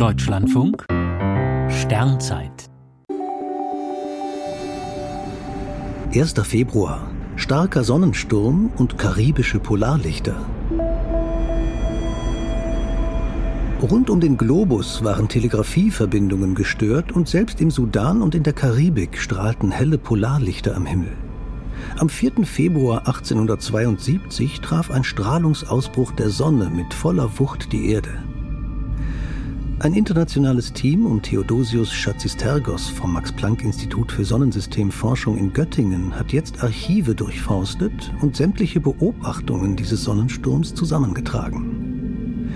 Deutschlandfunk Sternzeit 1. Februar. Starker Sonnensturm und karibische Polarlichter. Rund um den Globus waren Telegrafieverbindungen gestört und selbst im Sudan und in der Karibik strahlten helle Polarlichter am Himmel. Am 4. Februar 1872 traf ein Strahlungsausbruch der Sonne mit voller Wucht die Erde. Ein internationales Team um Theodosius Schatzistergos vom Max-Planck-Institut für Sonnensystemforschung in Göttingen hat jetzt Archive durchforstet und sämtliche Beobachtungen dieses Sonnensturms zusammengetragen.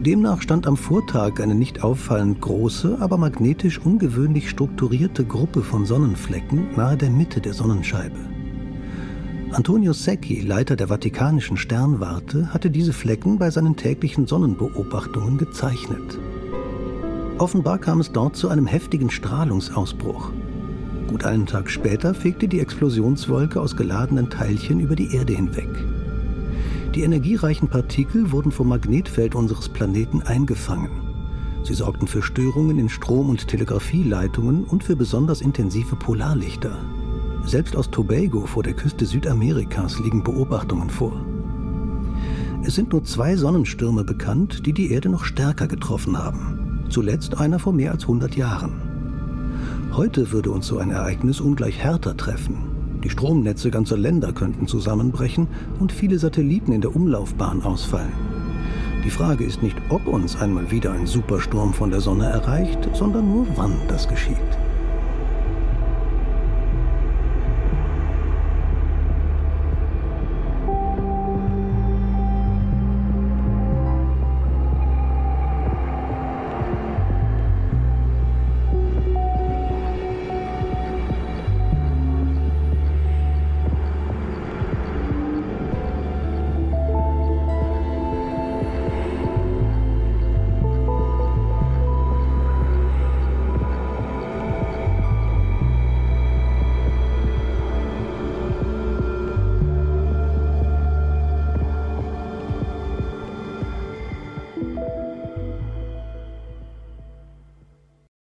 Demnach stand am Vortag eine nicht auffallend große, aber magnetisch ungewöhnlich strukturierte Gruppe von Sonnenflecken nahe der Mitte der Sonnenscheibe. Antonio Secchi, Leiter der Vatikanischen Sternwarte, hatte diese Flecken bei seinen täglichen Sonnenbeobachtungen gezeichnet. Offenbar kam es dort zu einem heftigen Strahlungsausbruch. Gut einen Tag später fegte die Explosionswolke aus geladenen Teilchen über die Erde hinweg. Die energiereichen Partikel wurden vom Magnetfeld unseres Planeten eingefangen. Sie sorgten für Störungen in Strom- und Telegrafieleitungen und für besonders intensive Polarlichter. Selbst aus Tobago vor der Küste Südamerikas liegen Beobachtungen vor. Es sind nur zwei Sonnenstürme bekannt, die die Erde noch stärker getroffen haben. Zuletzt einer vor mehr als 100 Jahren. Heute würde uns so ein Ereignis ungleich härter treffen. Die Stromnetze ganzer Länder könnten zusammenbrechen und viele Satelliten in der Umlaufbahn ausfallen. Die Frage ist nicht, ob uns einmal wieder ein Supersturm von der Sonne erreicht, sondern nur wann das geschieht.